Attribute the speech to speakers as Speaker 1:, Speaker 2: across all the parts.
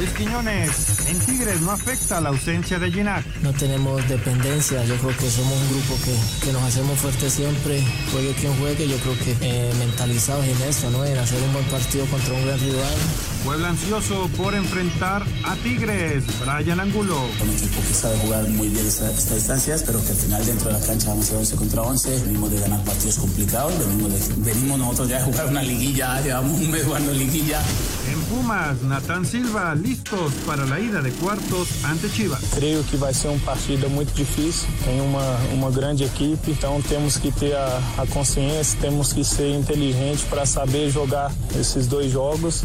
Speaker 1: Luis Quiñones, en Tigres no afecta la ausencia de Ginac.
Speaker 2: No tenemos dependencia, yo creo que somos un grupo que, que nos hacemos fuertes siempre, juegue quien juegue, yo creo que eh, mentalizados en eso, ¿no? En hacer un buen partido contra un gran rival.
Speaker 1: Puebla ansioso por enfrentar a Tigres, Brian Angulo.
Speaker 3: Un equipo que sabe jugar muy bien estas esta distancias, pero que al final dentro de la cancha vamos a 11 contra 11, venimos de ganar partidos complicados, venimos, de, venimos nosotros ya de jugar una liguilla, llevamos un mes jugando liguilla.
Speaker 1: En Pumas, Natán Silva, listos para la ida de cuartos ante Chivas.
Speaker 4: Creio que vai ser um partido muito difícil, tem uma, uma grande equipe, então temos que ter a, a consciência, temos que ser inteligentes para saber jogar esses dois jogos.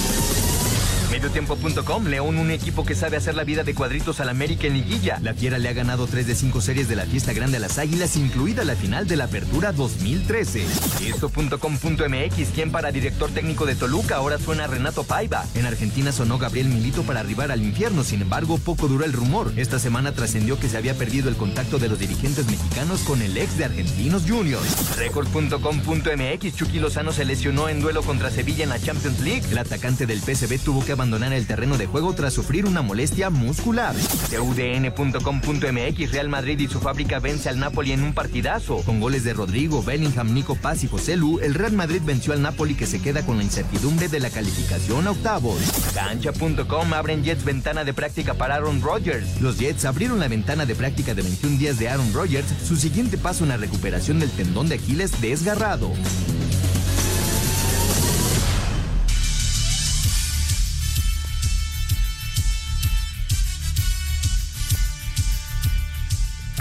Speaker 5: Mediotiempo.com, León, un equipo que sabe hacer la vida de cuadritos al América en liguilla. La Fiera le ha ganado 3 de 5 series de la fiesta grande a las Águilas, incluida la final de la Apertura 2013. Esto.com.mx, quien para director técnico de Toluca ahora suena Renato Paiva. En Argentina sonó Gabriel Milito para arribar al infierno, sin embargo, poco duró el rumor. Esta semana trascendió que se había perdido el contacto de los dirigentes mexicanos con el ex de Argentinos Juniors. Record.com.mx, Chucky Lozano se lesionó en duelo contra Sevilla en la Champions League. El atacante del PSV tuvo que abandonar el terreno de juego tras sufrir una molestia muscular. CUDN.com.mx Real Madrid y su fábrica vence al Napoli en un partidazo. Con goles de Rodrigo, Bellingham, Nico Paz y José Lu, el Real Madrid venció al Napoli que se queda con la incertidumbre de la calificación a octavos. Cancha.com abren Jets ventana de práctica para Aaron Rodgers. Los Jets abrieron la ventana de práctica de 21 días de Aaron Rodgers, su siguiente paso en la recuperación del tendón de Aquiles desgarrado.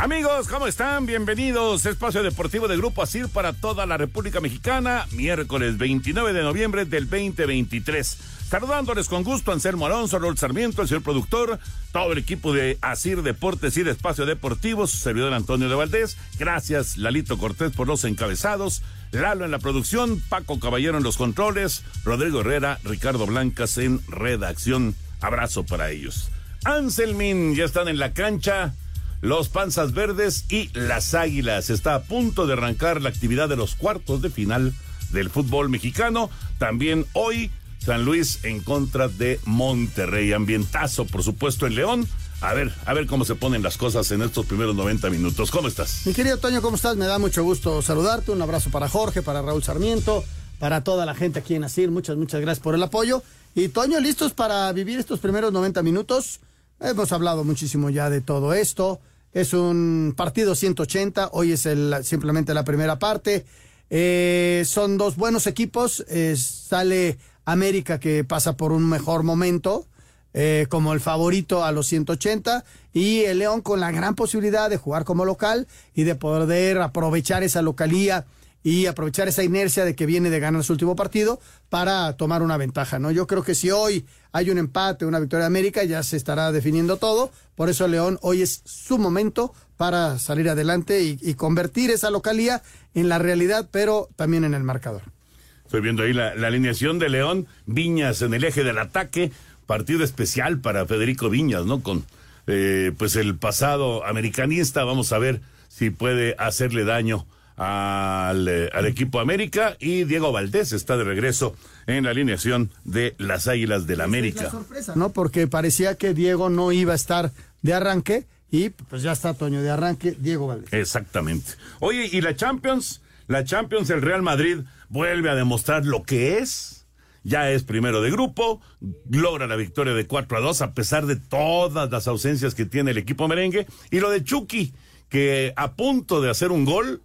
Speaker 6: Amigos, ¿cómo están? Bienvenidos. Espacio Deportivo de Grupo Asir para toda la República Mexicana, miércoles 29 de noviembre del 2023. Saludándoles con gusto Anselmo Alonso, Raúl Sarmiento, el señor productor, todo el equipo de Asir Deportes y de Espacio Deportivo, su servidor Antonio de Valdés. Gracias, Lalito Cortés, por los encabezados. Lalo en la producción, Paco Caballero en los controles, Rodrigo Herrera, Ricardo Blancas en redacción. Abrazo para ellos. Anselmin ya están en la cancha los Panzas Verdes y las Águilas. Está a punto de arrancar la actividad de los cuartos de final del fútbol mexicano. También hoy San Luis en contra de Monterrey. Ambientazo, por supuesto, en León. A ver, a ver cómo se ponen las cosas en estos primeros 90 minutos. ¿Cómo estás?
Speaker 7: Mi querido Toño, ¿cómo estás? Me da mucho gusto saludarte. Un abrazo para Jorge, para Raúl Sarmiento, para toda la gente aquí en Asir. Muchas, muchas gracias por el apoyo. Y Toño, listos para vivir estos primeros 90 minutos. Hemos hablado muchísimo ya de todo esto. Es un partido 180, hoy es el, simplemente la primera parte. Eh, son dos buenos equipos. Eh, sale América que pasa por un mejor momento, eh, como el favorito a los 180, y el León con la gran posibilidad de jugar como local y de poder aprovechar esa localía y aprovechar esa inercia de que viene de ganar su último partido para tomar una ventaja, ¿no? Yo creo que si hoy hay un empate, una victoria de América, ya se estará definiendo todo. Por eso León hoy es su momento para salir adelante y, convertir esa localía en la realidad, pero también en el marcador.
Speaker 6: Estoy viendo ahí la, la alineación de León, Viñas en el eje del ataque, partido especial para Federico Viñas, ¿no? Con eh, pues el pasado americanista, vamos a ver si puede hacerle daño al, eh, al, equipo América y Diego Valdés está de regreso en la alineación de las Águilas del América.
Speaker 7: Es la sorpresa, ¿no? Porque parecía que Diego no iba a estar de arranque y pues ya está Toño de arranque, Diego Valdés.
Speaker 6: Exactamente. Oye, ¿y la Champions? La Champions, el Real Madrid vuelve a demostrar lo que es. Ya es primero de grupo, logra la victoria de 4 a 2 a pesar de todas las ausencias que tiene el equipo merengue. Y lo de Chucky, que a punto de hacer un gol,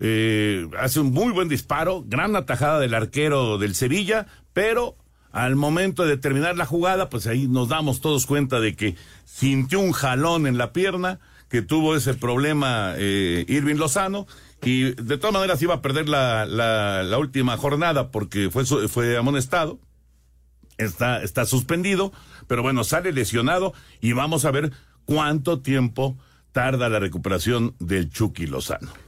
Speaker 6: eh, hace un muy buen disparo, gran atajada del arquero del Sevilla, pero al momento de terminar la jugada, pues ahí nos damos todos cuenta de que sintió un jalón en la pierna, que tuvo ese problema eh, Irving Lozano, y de todas maneras iba a perder la, la, última jornada porque fue, fue amonestado, está, está suspendido, pero bueno, sale lesionado y vamos a ver cuánto tiempo tarda la recuperación del Chucky Lozano.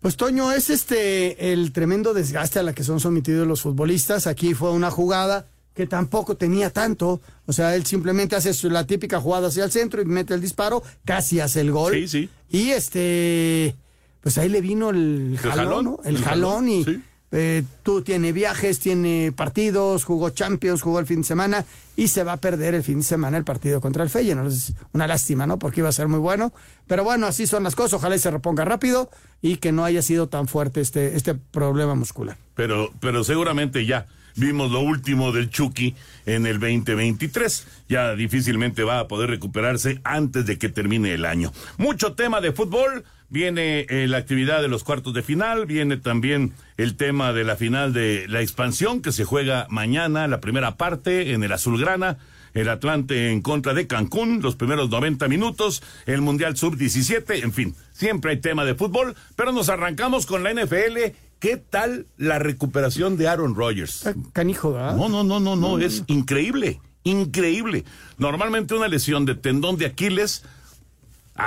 Speaker 7: Pues Toño, es este el tremendo desgaste a la que son sometidos los futbolistas. Aquí fue una jugada que tampoco tenía tanto. O sea, él simplemente hace la típica jugada hacia el centro y mete el disparo, casi hace el gol.
Speaker 6: Sí, sí.
Speaker 7: Y este, pues ahí le vino el, jalón, ¿no? El, jalón, y eh, tú tiene viajes, tiene partidos, jugó Champions, jugó el fin de semana y se va a perder el fin de semana el partido contra el Feyenoord. Es una lástima, ¿no? Porque iba a ser muy bueno. Pero bueno, así son las cosas. Ojalá se reponga rápido y que no haya sido tan fuerte este, este problema muscular.
Speaker 6: Pero, pero seguramente ya vimos lo último del Chucky en el 2023. Ya difícilmente va a poder recuperarse antes de que termine el año. Mucho tema de fútbol. Viene eh, la actividad de los cuartos de final, viene también el tema de la final de la expansión que se juega mañana, la primera parte en el Azulgrana el Atlante en contra de Cancún, los primeros 90 minutos, el Mundial Sub-17, en fin, siempre hay tema de fútbol, pero nos arrancamos con la NFL. ¿Qué tal la recuperación de Aaron Rodgers?
Speaker 7: Canijo, ¿verdad?
Speaker 6: No, no, no, no, no, es increíble, increíble. Normalmente una lesión de tendón de Aquiles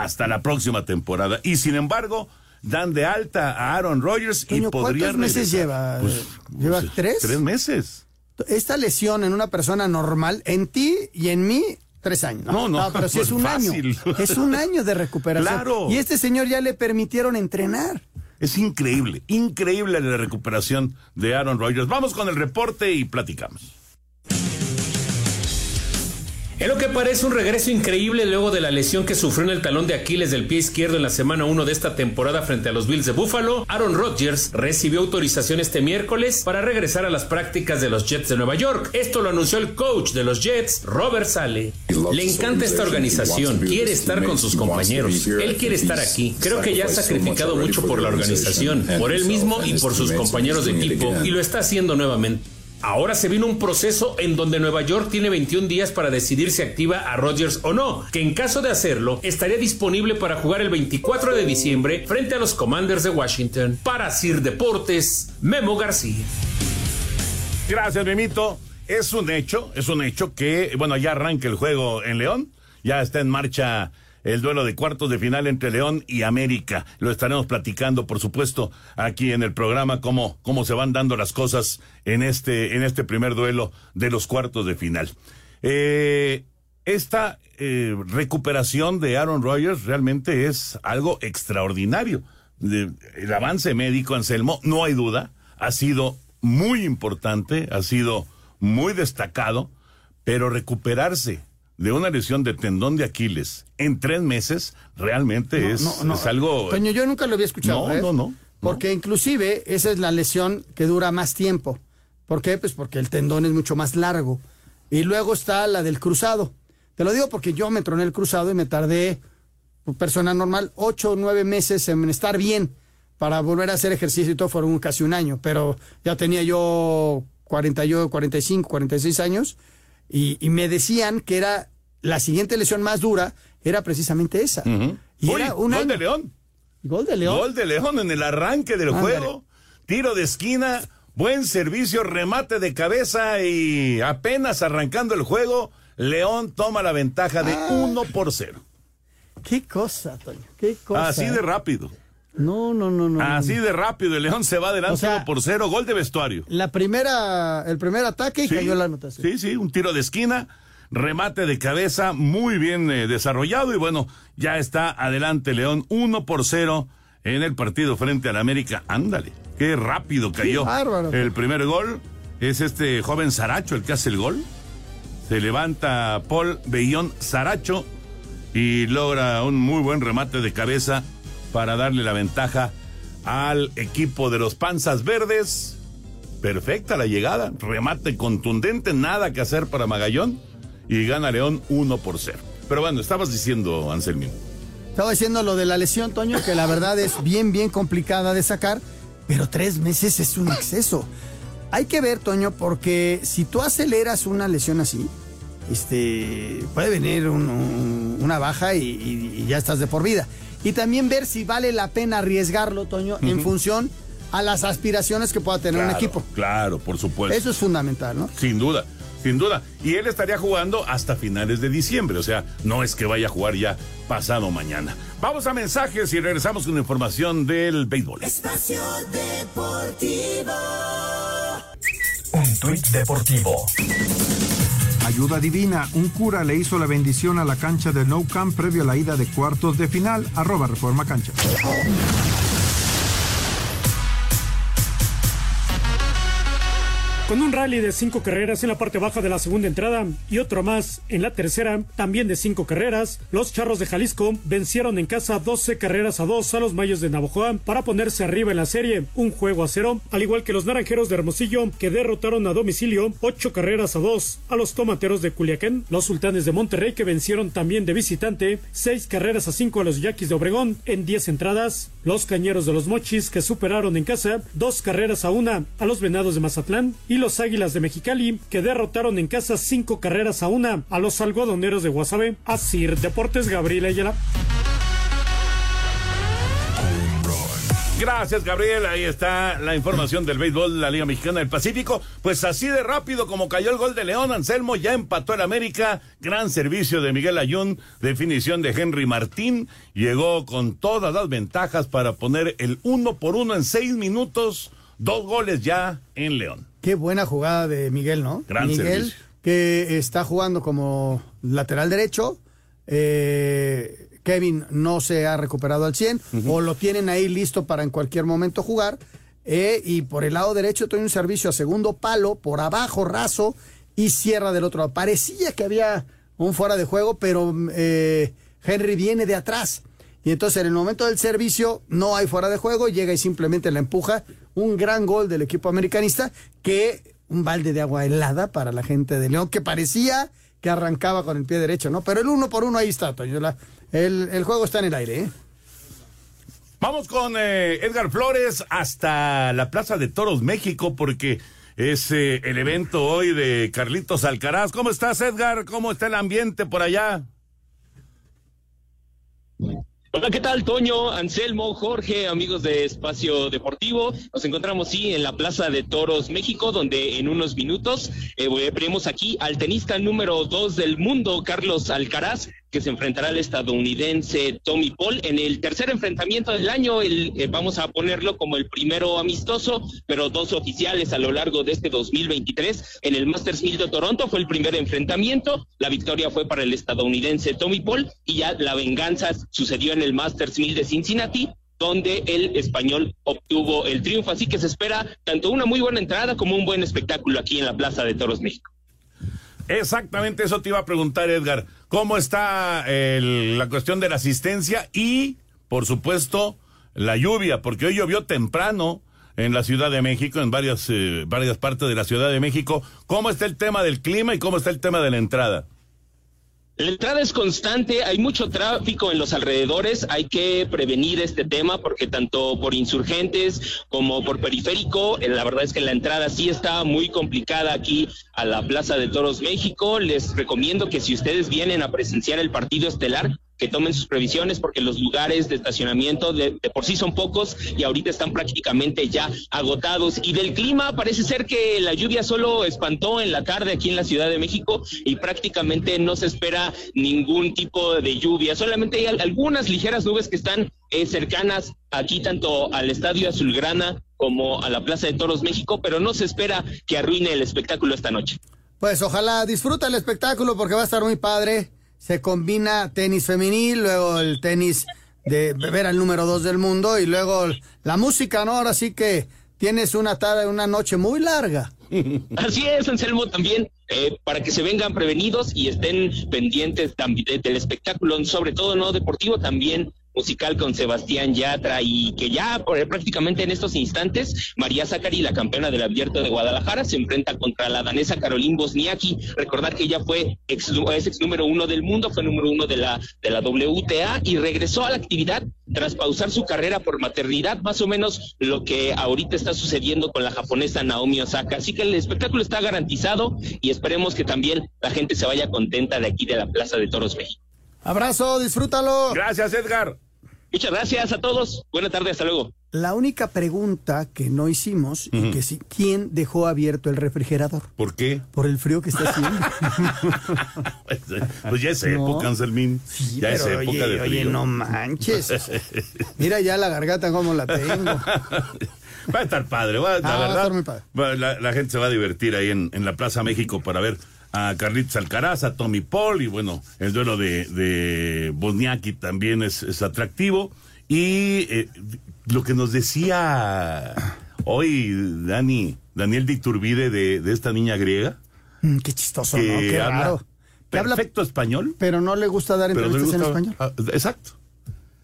Speaker 6: hasta la próxima temporada. Y sin embargo, dan de alta a Aaron Rodgers y podría
Speaker 7: ¿Cuántos meses lleva?
Speaker 6: Pues,
Speaker 7: ¿Lleva
Speaker 6: pues,
Speaker 7: tres?
Speaker 6: Tres meses.
Speaker 7: Esta lesión en una persona normal, en ti y en mí, tres años.
Speaker 6: No, no,
Speaker 7: pero sí
Speaker 6: pues
Speaker 7: es un
Speaker 6: fácil.
Speaker 7: año. Es un año de recuperación.
Speaker 6: Claro.
Speaker 7: Y este señor ya le permitieron entrenar.
Speaker 6: Es increíble, increíble la recuperación de Aaron Rodgers. Vamos con el reporte y platicamos.
Speaker 8: En lo que parece un regreso increíble luego de la lesión que sufrió en el talón de Aquiles del pie izquierdo en la semana 1 de esta temporada frente a los Bills de Buffalo, Aaron Rodgers recibió autorización este miércoles para regresar a las prácticas de los Jets de Nueva York. Esto lo anunció el coach de los Jets, Robert Sale. Le encanta esta organización, quiere estar con sus compañeros, él quiere estar aquí. Creo que ya ha sacrificado mucho por la organización, por él mismo y por sus compañeros de equipo, y lo está haciendo nuevamente. Ahora se vino un proceso en donde Nueva York tiene 21 días para decidir si activa a Rodgers o no, que en caso de hacerlo estaría disponible para jugar el 24 de diciembre frente a los Commanders de Washington. Para Sir Deportes, Memo García.
Speaker 6: Gracias, Memito. Es un hecho, es un hecho que, bueno, ya arranca el juego en León, ya está en marcha el duelo de cuartos de final entre León y América. Lo estaremos platicando, por supuesto, aquí en el programa, cómo, cómo se van dando las cosas en este, en este primer duelo de los cuartos de final. Eh, esta eh, recuperación de Aaron Rodgers realmente es algo extraordinario. El avance médico, Anselmo, no hay duda, ha sido muy importante, ha sido muy destacado, pero recuperarse de una lesión de tendón de Aquiles en tres meses realmente
Speaker 7: No,
Speaker 6: es,
Speaker 7: no, no.
Speaker 6: es algo.
Speaker 7: Toño, yo nunca lo había escuchado.
Speaker 6: No,
Speaker 7: ¿eh?
Speaker 6: no, no.
Speaker 7: Porque inclusive esa es la lesión que dura más tiempo. ¿Por qué? Pues porque el tendón es mucho más largo. Y luego está la del cruzado. Te lo digo porque yo me troné el cruzado y me tardé, por persona normal, ocho o nueve meses en estar bien para volver a hacer ejercicio y todo fueron casi un año. Pero ya tenía yo 40, yo 45, 46 años y, y me decían que era la siguiente lesión más dura, era precisamente esa. Y
Speaker 6: Uy,
Speaker 7: era un
Speaker 6: gol
Speaker 7: año.
Speaker 6: de León.
Speaker 7: Gol de León.
Speaker 6: Gol de León en el arranque del
Speaker 7: Ándale.
Speaker 6: juego. Tiro de esquina, buen servicio, remate de cabeza y apenas arrancando el juego, León toma la ventaja de
Speaker 7: Ah.
Speaker 6: 1 por 0.
Speaker 7: Qué cosa, Toño. Qué cosa.
Speaker 6: Así de rápido.
Speaker 7: No, no, no, no.
Speaker 6: Así de rápido. El León se va adelante
Speaker 7: O sea,
Speaker 6: 1 por 0. Gol de vestuario.
Speaker 7: La primera, el primer ataque y
Speaker 6: Sí,
Speaker 7: cayó la anotación.
Speaker 6: Sí, sí, un tiro de esquina, remate de cabeza muy bien eh, desarrollado y bueno, ya está adelante León 1 por 0 en el partido frente al América. Ándale, qué rápido cayó.
Speaker 7: bárbaro.
Speaker 6: El primer gol es este joven Saracho el que hace el gol. Se levanta Paul Bellón Saracho y logra un muy buen remate de cabeza para darle la ventaja al equipo de los Panzas Verdes. Perfecta la llegada, remate contundente, nada que hacer para Magallón y gana León 1 por 0. Pero bueno, estabas diciendo, Anselmín.
Speaker 7: Estaba diciendo lo de la lesión, Toño, que la verdad es bien, bien complicada de sacar, pero tres meses es un exceso. hay que ver, Toño, porque si tú aceleras una lesión así, este, puede venir una baja y, ya estás de por vida. Y también ver si vale la pena arriesgarlo, Toño, en función a las aspiraciones que pueda tener un equipo.
Speaker 6: Claro, por supuesto.
Speaker 7: Eso es fundamental, ¿no?
Speaker 6: Sin duda. Sin duda. Y él estaría jugando hasta finales de diciembre. O sea, no es que vaya a jugar ya pasado mañana. Vamos a mensajes y regresamos con información del béisbol.
Speaker 9: Espacio Deportivo.
Speaker 10: Un tuit deportivo.
Speaker 1: Ayuda divina, un cura le hizo la bendición a la cancha de No Camp previo a la ida de cuartos de final, arroba Reforma Cancha.
Speaker 11: Con un rally de cinco carreras en la parte baja de la segunda entrada y otro más en la tercera, también de cinco carreras, los Charros de Jalisco vencieron en casa 12 carreras a 2 a los Mayos de Navojoa para ponerse arriba en la serie, un juego a cero, al igual que los Naranjeros de Hermosillo que derrotaron a domicilio 8 carreras a 2 a los Tomateros de Culiacán, los Sultanes de Monterrey que vencieron también de visitante 6 carreras a 5 a los Yaquis de Obregón en 10 entradas, los Cañeros de los Mochis que superaron en casa 2 carreras a 1 a los Venados de Mazatlán. y los Águilas de Mexicali, que derrotaron en casa cinco carreras a una a los algodoneros de Guasave. Así, Deportes Gabriel Ayala.
Speaker 6: Gracias, Gabriel. Ahí está la información del béisbol de la Liga Mexicana del Pacífico. Pues así de rápido como cayó el gol de León, Anselmo ya empató el América. Gran servicio de Miguel Ayun, definición de Henry Martín. Llegó con todas las ventajas para poner el uno por uno en seis minutos. Dos goles ya en León.
Speaker 7: Qué buena jugada de Miguel, ¿no?
Speaker 6: Gran
Speaker 7: Miguel, que está jugando como lateral derecho. Eh, Kevin no se ha recuperado al 100 o lo tienen ahí listo para en cualquier momento jugar. Eh, y por el lado derecho tiene un servicio a segundo palo, por abajo raso y cierra del otro lado. Parecía que había un fuera de juego, pero eh, Henry viene de atrás. Y entonces en el momento del servicio no hay fuera de juego, llega y simplemente la empuja un gran gol del equipo americanista que un balde de agua helada para la gente de León que parecía que arrancaba con el pie derecho, ¿no? Pero el uno por uno ahí está, Toño. el, juego está en el aire, ¿eh?
Speaker 6: Vamos con eh, Edgar Flores hasta la Plaza de Toros México porque es eh, el evento hoy de Carlitos Alcaraz. ¿Cómo estás, Edgar? ¿Cómo está el ambiente por allá?
Speaker 12: Hola, ¿qué tal, Toño, Anselmo, Jorge, amigos de Espacio Deportivo? Nos encontramos, sí, en la Plaza de Toros, México, donde en unos minutos eh, veremos aquí al tenista número dos del mundo, Carlos Alcaraz, que se enfrentará al estadounidense Tommy Paul en el tercer enfrentamiento del año. El, eh, vamos a ponerlo como el primero amistoso, pero dos oficiales a lo largo de este 2023. En el Masters 1000 de Toronto fue el primer enfrentamiento. La victoria fue para el estadounidense Tommy Paul y ya la venganza sucedió en el Masters 1000 de Cincinnati donde el español obtuvo el triunfo. Así que se espera tanto una muy buena entrada como un buen espectáculo aquí en la Plaza de Toros México.
Speaker 6: Exactamente eso te iba a preguntar, Edgar. ¿Cómo está la cuestión de la asistencia y, por supuesto, la lluvia? Porque hoy llovió temprano en la Ciudad de México, en varias, eh, varias partes de la Ciudad de México. ¿Cómo está el tema del clima y cómo está el tema de la entrada?
Speaker 12: La entrada es constante, hay mucho tráfico en los alrededores, hay que prevenir este tema porque tanto por insurgentes como por periférico, eh, la verdad es que la entrada sí está muy complicada aquí a la Plaza de Toros México. Les recomiendo que si ustedes vienen a presenciar el partido estelar, que tomen sus previsiones porque los lugares de estacionamiento de, por sí son pocos y ahorita están prácticamente ya agotados. Y del clima parece ser que la lluvia solo espantó en la tarde aquí en la Ciudad de México y prácticamente no se espera ningún tipo de lluvia. Solamente hay algunas ligeras nubes que están eh, cercanas aquí tanto al Estadio Azulgrana como a la Plaza de Toros México, pero no se espera que arruine el espectáculo esta noche.
Speaker 7: Pues ojalá disfruta el espectáculo porque va a estar muy padre se combina tenis femenil, luego el tenis de ver al número dos del mundo y luego la música, ¿no? Ahora sí que tienes una tarde, una noche muy larga.
Speaker 12: Así es, Anselmo, también eh, para que se vengan prevenidos y estén pendientes también del espectáculo, sobre todo no deportivo, también musical con Sebastián Yatra y que ya prácticamente en estos instantes María Zacari, la campeona del Abierto de Guadalajara, se enfrenta contra la danesa Caroline Bosniaki. Recordar que ella fue ex, es ex número uno del mundo, fue número uno de la, de la WTA y regresó a la actividad tras pausar su carrera por maternidad, más o menos lo que ahorita está sucediendo con la japonesa Naomi Osaka. Así que el espectáculo está garantizado y esperemos que también la gente se vaya contenta de aquí de la Plaza de Toros México.
Speaker 7: Abrazo, disfrútalo.
Speaker 6: Gracias, Edgar.
Speaker 12: Muchas gracias a todos. Buena tarde, hasta luego.
Speaker 7: La única pregunta que no hicimos, y que sí, ¿quién dejó abierto el refrigerador?
Speaker 6: ¿Por qué?
Speaker 7: Por el frío que está haciendo.
Speaker 6: pues ya es
Speaker 7: No.
Speaker 6: época, Anselmín. ya es época
Speaker 7: oye,
Speaker 6: de frío.
Speaker 7: oye, no manches. Mira ya la garganta como la tengo.
Speaker 6: Va a estar padre, va, la
Speaker 7: Ah, va a estar muy padre.
Speaker 6: la gente se va a divertir ahí en, en la Plaza México para ver a Carlitos Alcaraz, a Tommy Paul y bueno, el duelo de, de Bosniaki también es, es atractivo. Y eh, lo que nos decía hoy Dani, Daniel de Iturbide de, de esta niña griega,
Speaker 7: Mm, qué chistoso,
Speaker 6: que
Speaker 7: ¿no? Qué
Speaker 6: habla
Speaker 7: raro. Que habla-
Speaker 6: perfecto español.
Speaker 7: pero no le gusta dar entrevistas en español.
Speaker 6: ah, exacto.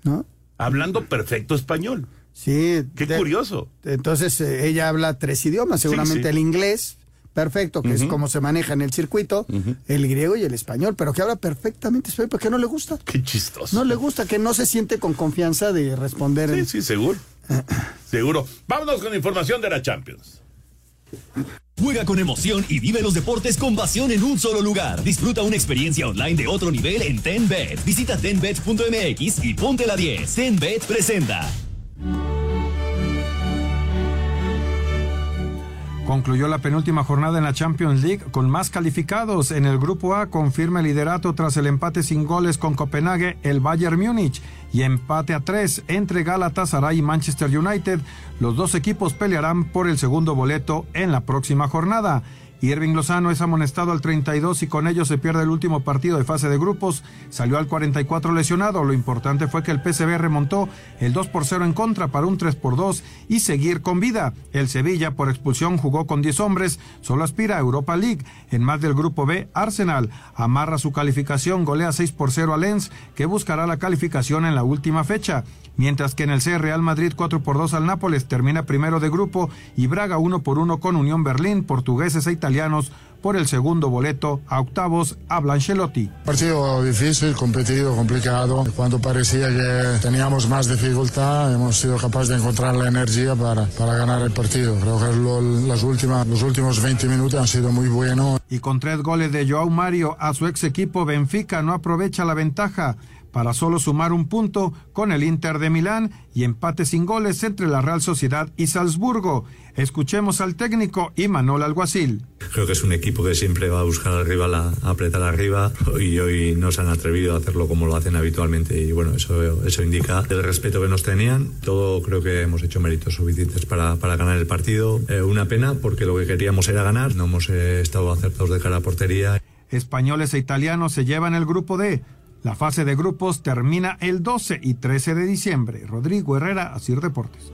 Speaker 7: ¿No?
Speaker 6: Hablando perfecto español.
Speaker 7: Sí.
Speaker 6: Qué
Speaker 7: de-
Speaker 6: curioso.
Speaker 7: Entonces eh, ella habla tres idiomas, seguramente
Speaker 6: sí.
Speaker 7: el inglés, perfecto, que es como se maneja en el circuito, el griego y el español, pero que habla perfectamente español, ¿por qué no le gusta?
Speaker 6: Qué chistoso.
Speaker 7: No le gusta, que no se siente con confianza de responder.
Speaker 6: Sí,
Speaker 7: en-
Speaker 6: sí, seguro. Seguro. Vámonos con información de la Champions.
Speaker 13: Juega con emoción y vive los deportes con pasión en un solo lugar. Disfruta una experiencia online de otro nivel en TenBet. Visita tenbet.mx y ponte la 10. TenBet presenta.
Speaker 1: Concluyó la penúltima jornada en la Champions League con más calificados. En el grupo A confirma el liderato tras el empate sin goles con Copenhague el Bayern Múnich y empate a tres entre Galatasaray y Manchester United. Los dos equipos pelearán por el segundo boleto en la próxima jornada. Irving Lozano es amonestado al 32 y con ello se pierde el último partido de fase de grupos. Salió al 44 lesionado. Lo importante fue que el PSV remontó el 2 por 0 en contra para un 3 por 2 y seguir con vida. El Sevilla por expulsión jugó con 10 hombres. Solo aspira a Europa League. En más del grupo B, Arsenal amarra su calificación, golea 6 por 0 a Lens, que buscará la calificación en la última fecha. Mientras que en el C, Real Madrid 4 por 2 al Nápoles termina primero de grupo y Braga 1 por 1 con Unión Berlín, portugueses e italianos por el segundo boleto a octavos a Blanchellotti.
Speaker 14: Partido difícil, competido, complicado. Cuando parecía que teníamos más dificultad, hemos sido capaces de encontrar la energía para, para ganar el partido. Creo que lo- las últimas, los últimos 20 minutos han sido muy buenos.
Speaker 1: Y con tres goles de Joao Mario a su ex equipo Benfica no aprovecha la ventaja para solo sumar un punto con el Inter de Milán y empate sin goles entre la Real Sociedad y Salzburgo. Escuchemos al técnico Imanol Alguacil.
Speaker 15: Creo que es un equipo que siempre va a buscar al rival a, a apretar arriba y hoy no se han atrevido a hacerlo como lo hacen habitualmente y bueno, eso, eso indica el respeto que nos tenían. Todo creo que hemos hecho méritos suficientes para, para ganar el partido. Eh, una pena porque lo que queríamos era ganar, no hemos eh, estado acertados de cara a portería.
Speaker 1: Españoles e italianos se llevan el grupo D. La fase de grupos termina el 12 y 13 de diciembre. Rodrigo Herrera, Asir Deportes.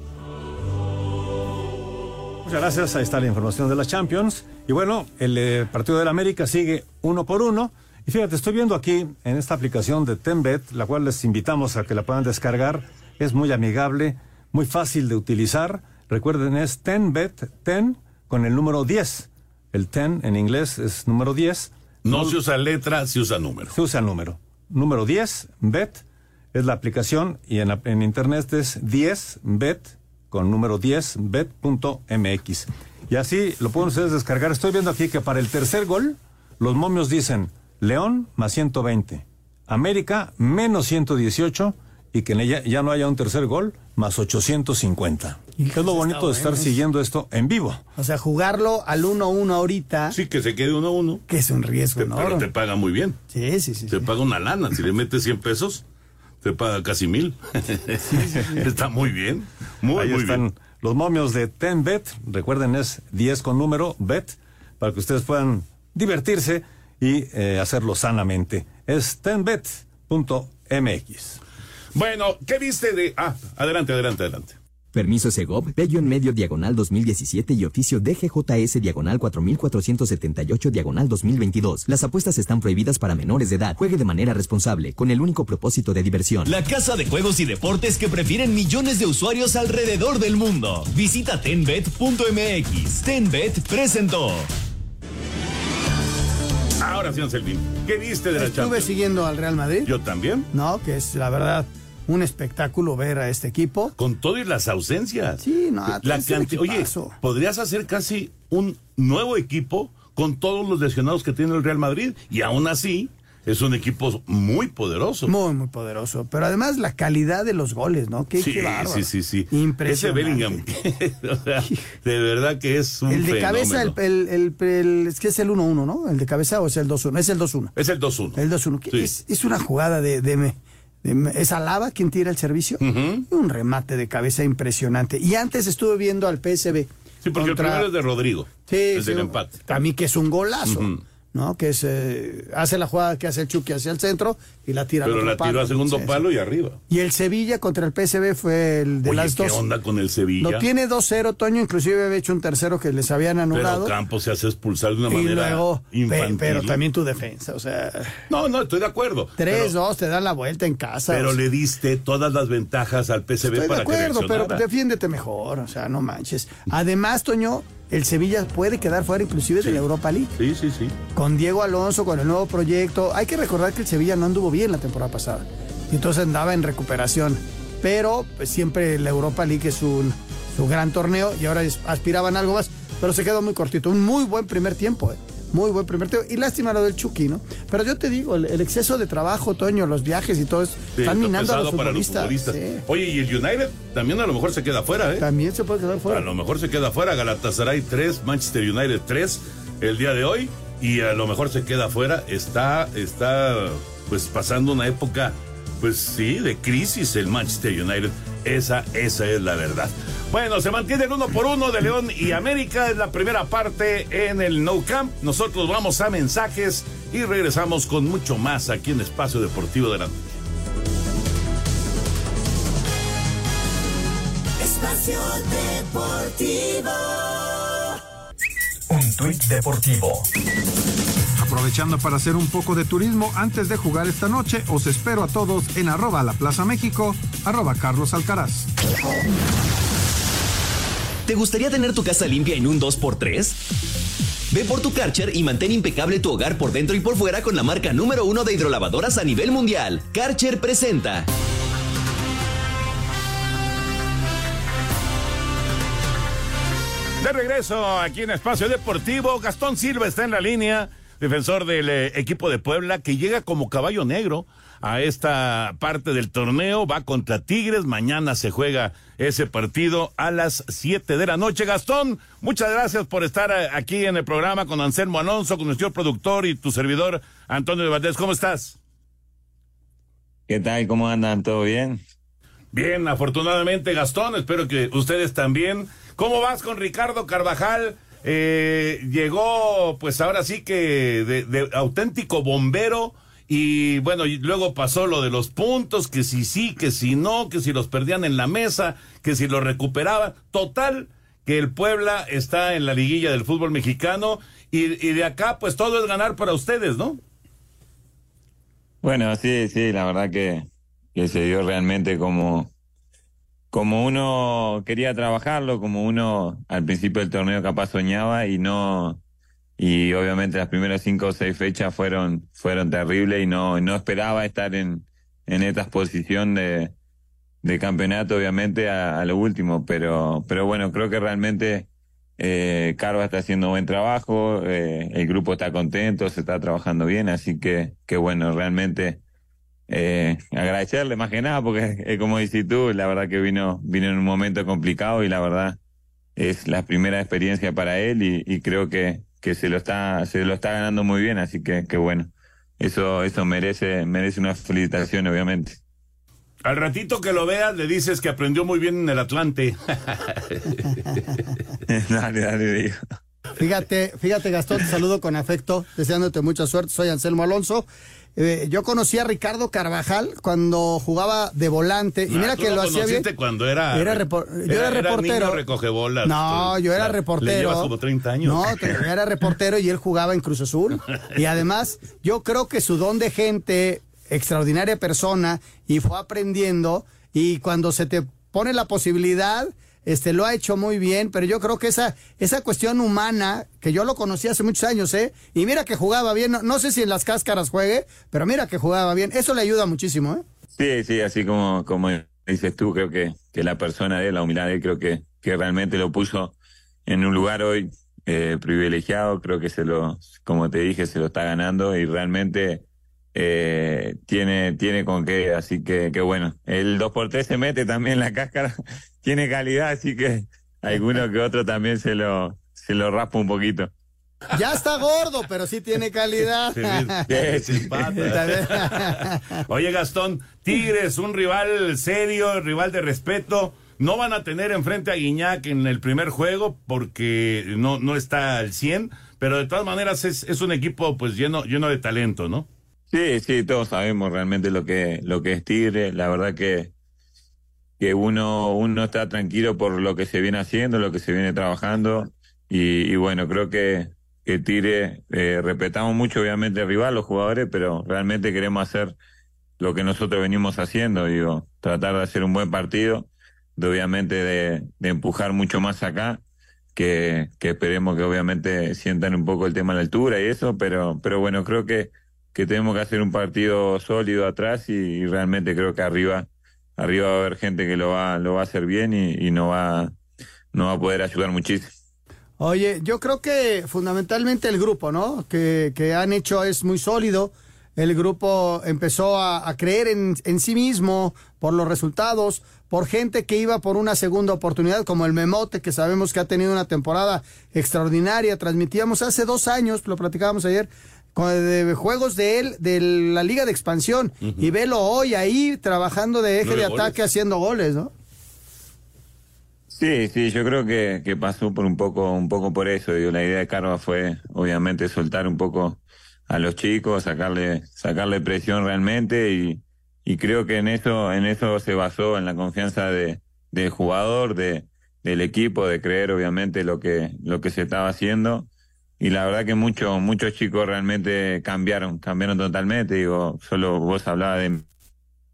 Speaker 16: Muchas gracias, ahí está la información de la Champions. Y bueno, el eh, partido del América sigue uno por uno. Y fíjate, estoy viendo aquí en esta aplicación de TenBet, la cual les invitamos a que la puedan descargar. Es muy amigable, muy fácil de utilizar. Recuerden, es TenBet, Ten con el número 10. El Ten en inglés es número 10.
Speaker 6: No se usa letra, se usa número.
Speaker 16: Se usa número. Número 10, Bet, es la aplicación y en, en internet es 10bet con número 10, bet.mx. Y así lo pueden ustedes descargar. Estoy viendo aquí que para el tercer gol, los momios dicen León más 120, América menos 118 y que en ella ya no haya un tercer gol más 850. es lo bonito de estar siguiendo esto en vivo.
Speaker 7: O sea, jugarlo al 1-1 ahorita.
Speaker 6: Sí, que se quede uno a uno.
Speaker 7: Que es un riesgo
Speaker 6: Te- pero te paga muy bien.
Speaker 7: Sí, sí, sí.
Speaker 6: Te paga una lana. Si le metes 100 pesos, te paga casi mil. Está muy bien. Muy,
Speaker 16: Ahí
Speaker 6: muy
Speaker 16: están
Speaker 6: bien.
Speaker 16: los momios de 10bet. Recuerden, es 10 con número, bet, para que ustedes puedan divertirse y eh, hacerlo sanamente. Es 10bet.mx.
Speaker 6: Bueno, ¿qué viste de...? Ah, adelante, adelante, adelante.
Speaker 17: Permiso Segov, Bello en medio diagonal 2017 y oficio DGJS diagonal 4478 diagonal 2022. Las apuestas están prohibidas para menores de edad. Juegue de manera responsable, con el único propósito de diversión.
Speaker 13: La casa de juegos y deportes que prefieren millones de usuarios alrededor del mundo. Visita tenbet.mx. Tenbet presentó.
Speaker 6: Ahora sí, Anselmín. ¿Qué viste de la
Speaker 7: Estuve
Speaker 6: Champions?
Speaker 7: siguiendo al Real Madrid.
Speaker 6: Yo también.
Speaker 7: No, que es la verdad un espectáculo ver a este equipo.
Speaker 6: Con todo y las ausencias.
Speaker 7: Sí, no,
Speaker 6: la
Speaker 7: es un
Speaker 6: canti- Oye, podrías hacer casi un nuevo equipo con todos los lesionados que tiene el Real Madrid y aún así es un equipo muy poderoso.
Speaker 7: Muy, muy poderoso. Pero además la calidad de los goles, ¿no? Qué,
Speaker 6: sí,
Speaker 7: qué
Speaker 6: sí, sí, sí. Ese
Speaker 7: Impresionante.
Speaker 6: Bellingham, o sea, de verdad que es un
Speaker 7: El de
Speaker 6: fenómeno.
Speaker 7: cabeza, el, el- el- el- es que es el 1-1, ¿no? El de cabeza o es el 2-1. Es el 2-1.
Speaker 6: Es el 2-1.
Speaker 7: El 2-1. que
Speaker 6: Sí.
Speaker 7: Es, es una jugada de, de, me- de me- ¿Es Alaba quien tira el servicio? Un remate de cabeza impresionante. Y antes estuve viendo al PSB.
Speaker 6: Sí, porque el primero es de Rodrigo.
Speaker 7: Sí,
Speaker 6: el
Speaker 7: sí,
Speaker 6: del empate.
Speaker 7: A mí que es un golazo.
Speaker 6: Ujú.
Speaker 7: ¿No? Que es, eh, hace la jugada que hace el Chucky hacia el centro y la tira al
Speaker 6: Pero
Speaker 7: otro
Speaker 6: la tiró
Speaker 7: palo.
Speaker 6: a segundo palo y arriba.
Speaker 7: Y el Sevilla contra el PSB fue el de
Speaker 6: Oye,
Speaker 7: las
Speaker 6: ¿qué
Speaker 7: dos.
Speaker 6: onda con el Sevilla?
Speaker 7: Lo tiene 2-0, Toño, inclusive había hecho un tercero que les habían
Speaker 6: Pero
Speaker 7: anulado.
Speaker 6: Campos se hace expulsar de una
Speaker 7: y
Speaker 6: manera
Speaker 7: luego,
Speaker 6: infantil.
Speaker 7: pero también tu defensa, o sea,
Speaker 6: No, no, estoy de acuerdo.
Speaker 7: 3-2, te dan la vuelta en casa.
Speaker 6: Pero
Speaker 7: o sea,
Speaker 6: le diste todas las ventajas al PSV
Speaker 7: Estoy de
Speaker 6: para
Speaker 7: acuerdo,
Speaker 6: que
Speaker 7: pero defiéndete mejor, o sea, no manches. Además, Toño, el Sevilla puede quedar fuera inclusive de la Europa League.
Speaker 6: Sí, sí, sí.
Speaker 7: Con Diego Alonso, con el nuevo proyecto. Hay que recordar que el Sevilla no anduvo bien la temporada pasada. Y entonces andaba en recuperación. Pero pues, siempre la Europa League es un, su gran torneo y ahora aspiraban a algo más. Pero se quedó muy cortito. Un muy buen primer tiempo, eh. Muy buen primer tiempo. Y lástima lo del Chucky, ¿no? Pero yo te digo, el, el exceso de trabajo, Toño, los viajes y todo eso,
Speaker 6: Sí,
Speaker 7: están
Speaker 6: está
Speaker 7: minando a
Speaker 6: los
Speaker 7: futbolistas.
Speaker 6: futbolistas.
Speaker 7: sí.
Speaker 6: Oye, y el United también a lo mejor se queda fuera, ¿eh?
Speaker 7: También se puede quedar fuera.
Speaker 6: A lo mejor se queda fuera. Galatasaray 3, Manchester United 3 el día de hoy. Y a lo mejor se queda fuera. Está, está pues pasando una época, pues sí, de crisis el Manchester United. Esa, esa es la verdad. Bueno, se mantiene el uno por uno de León y América. Es la primera parte en el No Camp. Nosotros vamos a mensajes y regresamos con mucho más aquí en Espacio Deportivo de la Noche.
Speaker 9: Espacio Deportivo.
Speaker 10: Un tuit deportivo.
Speaker 1: Aprovechando para hacer un poco de turismo antes de jugar esta noche, os espero a todos en arroba la Plaza México, arroba Carlos Alcaraz.
Speaker 13: ¿Te gustaría tener tu casa limpia en un 2x3? Ve por tu Karcher y mantén impecable tu hogar por dentro y por fuera con la marca número uno de hidrolavadoras a nivel mundial. Karcher presenta.
Speaker 6: De regreso aquí en Espacio Deportivo, Gastón Silva está en la línea, defensor del eh, equipo de Puebla, que llega como caballo negro a esta parte del torneo, va contra Tigres, mañana se juega ese partido a las 7 de la noche. Gastón, muchas gracias por estar eh, aquí en el programa con Anselmo Alonso, con nuestro productor y tu servidor Antonio de Valdés. ¿Cómo estás?
Speaker 18: ¿Qué tal? ¿Cómo andan? ¿Todo bien?
Speaker 6: Bien, afortunadamente Gastón, espero que ustedes también. ¿Cómo vas con Ricardo Carvajal? Eh, llegó, pues ahora sí que de, auténtico bombero y bueno, y luego pasó lo de los puntos, que si sí, que si no, que si los perdían en la mesa, que si los recuperaban. Total, que el Puebla está en la liguilla del fútbol mexicano y, y de acá pues todo es ganar para ustedes, ¿no?
Speaker 18: Bueno, sí, sí, la verdad que, que se dio realmente como, como uno quería trabajarlo, como uno al principio del torneo capaz soñaba y no, y obviamente las primeras cinco o seis fechas fueron, fueron terribles y no, no esperaba estar en, en esta posición de, de campeonato, obviamente, a, a lo último, pero, pero bueno, creo que realmente eh, Carva está haciendo buen trabajo, eh, el grupo está contento, se está trabajando bien, así que, que bueno, realmente eh, agradecerle más que nada, porque es como dices tú, la verdad que vino, vino en un momento complicado y la verdad es la primera experiencia para él y, y creo que, que se lo está, se lo está ganando muy bien, así que, que bueno, eso, eso merece, merece una felicitación, obviamente.
Speaker 6: Al ratito que lo veas le dices que aprendió muy bien en el Atlante.
Speaker 18: dale, dale, digo.
Speaker 7: Fíjate, fíjate Gastón, te saludo con afecto, deseándote mucha suerte. Soy Anselmo Alonso. Eh, yo conocí a Ricardo Carvajal cuando jugaba de volante y
Speaker 6: Ah,
Speaker 7: mira
Speaker 6: tú
Speaker 7: que
Speaker 6: lo
Speaker 7: lo hacía bien.
Speaker 6: cuando era,
Speaker 7: Era yo era reportero.
Speaker 6: niño recogebolas.
Speaker 7: No, yo era reportero.
Speaker 6: Le llevas como 30 años.
Speaker 7: No, era reportero y él jugaba en Cruz Azul. Y además, yo creo que su don de gente, extraordinaria persona, y fue aprendiendo. Y cuando se te pone la posibilidad, este lo ha hecho muy bien, pero yo creo que esa, esa cuestión humana, que yo lo conocí hace muchos años, ¿eh? Y mira que jugaba bien, no, no sé si en las cáscaras juegue, pero mira que jugaba bien, eso le ayuda muchísimo, ¿eh?
Speaker 18: Sí, sí, así como, como dices tú, creo que, que la persona de él, la humildad de él, creo que, que realmente lo puso en un lugar hoy eh, privilegiado, creo que se lo, como te dije, se lo está ganando y realmente eh, tiene, tiene con qué, así que, que bueno, el 2x3 se mete también en la cáscara, tiene calidad, así que alguno que otro también se lo, se lo raspa un poquito.
Speaker 7: Ya está gordo, pero sí tiene calidad.
Speaker 6: Oye, Gastón, Tigres, un rival serio, rival de respeto. No van a tener enfrente a Guiñac en el primer juego porque no, no está al 100, pero de todas maneras es, es un equipo pues lleno, lleno de talento, ¿no?
Speaker 18: Sí, sí, todos sabemos realmente lo que, lo que es Tigre. La verdad que, que uno, uno está tranquilo por lo que se viene haciendo, lo que se viene trabajando. Y, y bueno, creo que, que Tigre, eh, respetamos mucho obviamente al rival, los jugadores, pero realmente queremos hacer lo que nosotros venimos haciendo, digo, tratar de hacer un buen partido, obviamente de, empujar mucho más acá, que, esperemos que obviamente sientan un poco el tema de la altura y eso, pero, pero bueno, creo que, que tenemos que hacer un partido sólido atrás y realmente creo que arriba, arriba va a haber gente que lo va, lo va a hacer bien y, no va, no va a poder ayudar muchísimo.
Speaker 7: Oye, yo creo que fundamentalmente el grupo, ¿no? Que, que han hecho es muy sólido. El grupo empezó a, a creer en, en, sí mismo por los resultados, por gente que iba por una segunda oportunidad, como el Memote, que sabemos que ha tenido una temporada extraordinaria. Transmitíamos hace dos años, lo platicábamos ayer, de juegos de él, de la Liga de Expansión. Uh -huh. Y velo hoy ahí trabajando de eje no de ataque, goles. haciendo goles, ¿no?
Speaker 18: Sí, sí, yo creo que, que pasó por un poco, un poco por eso. Digo, la idea de Carva fue, obviamente, soltar un poco a los chicos, sacarle, sacarle presión realmente y, y creo que en eso, en eso se basó en la confianza de, del jugador, de, del equipo, de creer obviamente lo que, lo que se estaba haciendo. Y la verdad que muchos, muchos chicos realmente cambiaron, cambiaron totalmente. Digo, solo vos hablabas de